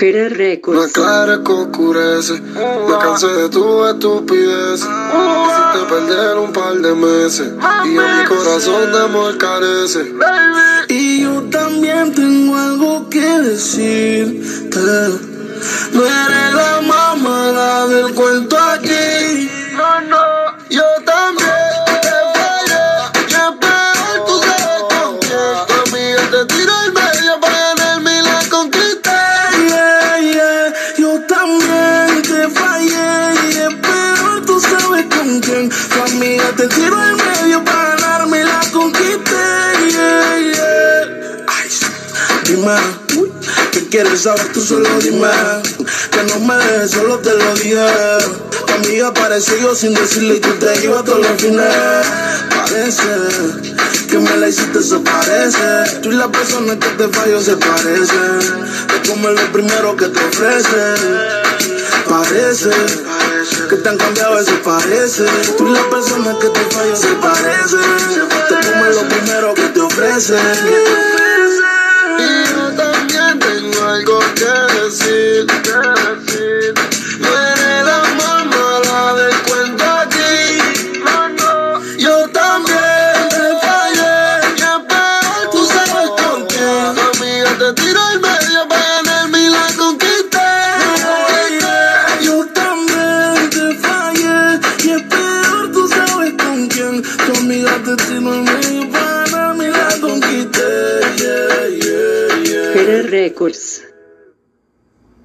Jerez Records. No aclares que oscurece. Me cansé de tu estupidez. Hiciste perder un par de meses. Y a mi corazón de amor carece. Y yo también tengo algo que decirte. No eres la mamá del cuento aquí. No, no. Yo también te fallé. Es peor, tú sabes con quién. Amiga te tiró al medio para Te tiró al medio para ganarme la conquisté. Yeah, yeah. Dime. ¿Qué quieres saber? Tú solo dime. Que no me dejes, solo te lo dije. Tu amiga apareció sin decirle y tú te ibas todos los fines. Parece que me la hiciste, se parece. Tú y la persona que te falló se parecen. Te comes lo primero que te ofrecen. Parece que te han cambiado, eso parece. Tú la persona que te falló se parecen. Te comes lo primero que te ofrecen. Y yo también tengo algo que decir. No eres la mamá la del cuento aquí. Yo también te fallé. Tú sabes con quién. Amiga te tiró quién. Tu amiga te en medio para y la conquisté. Records.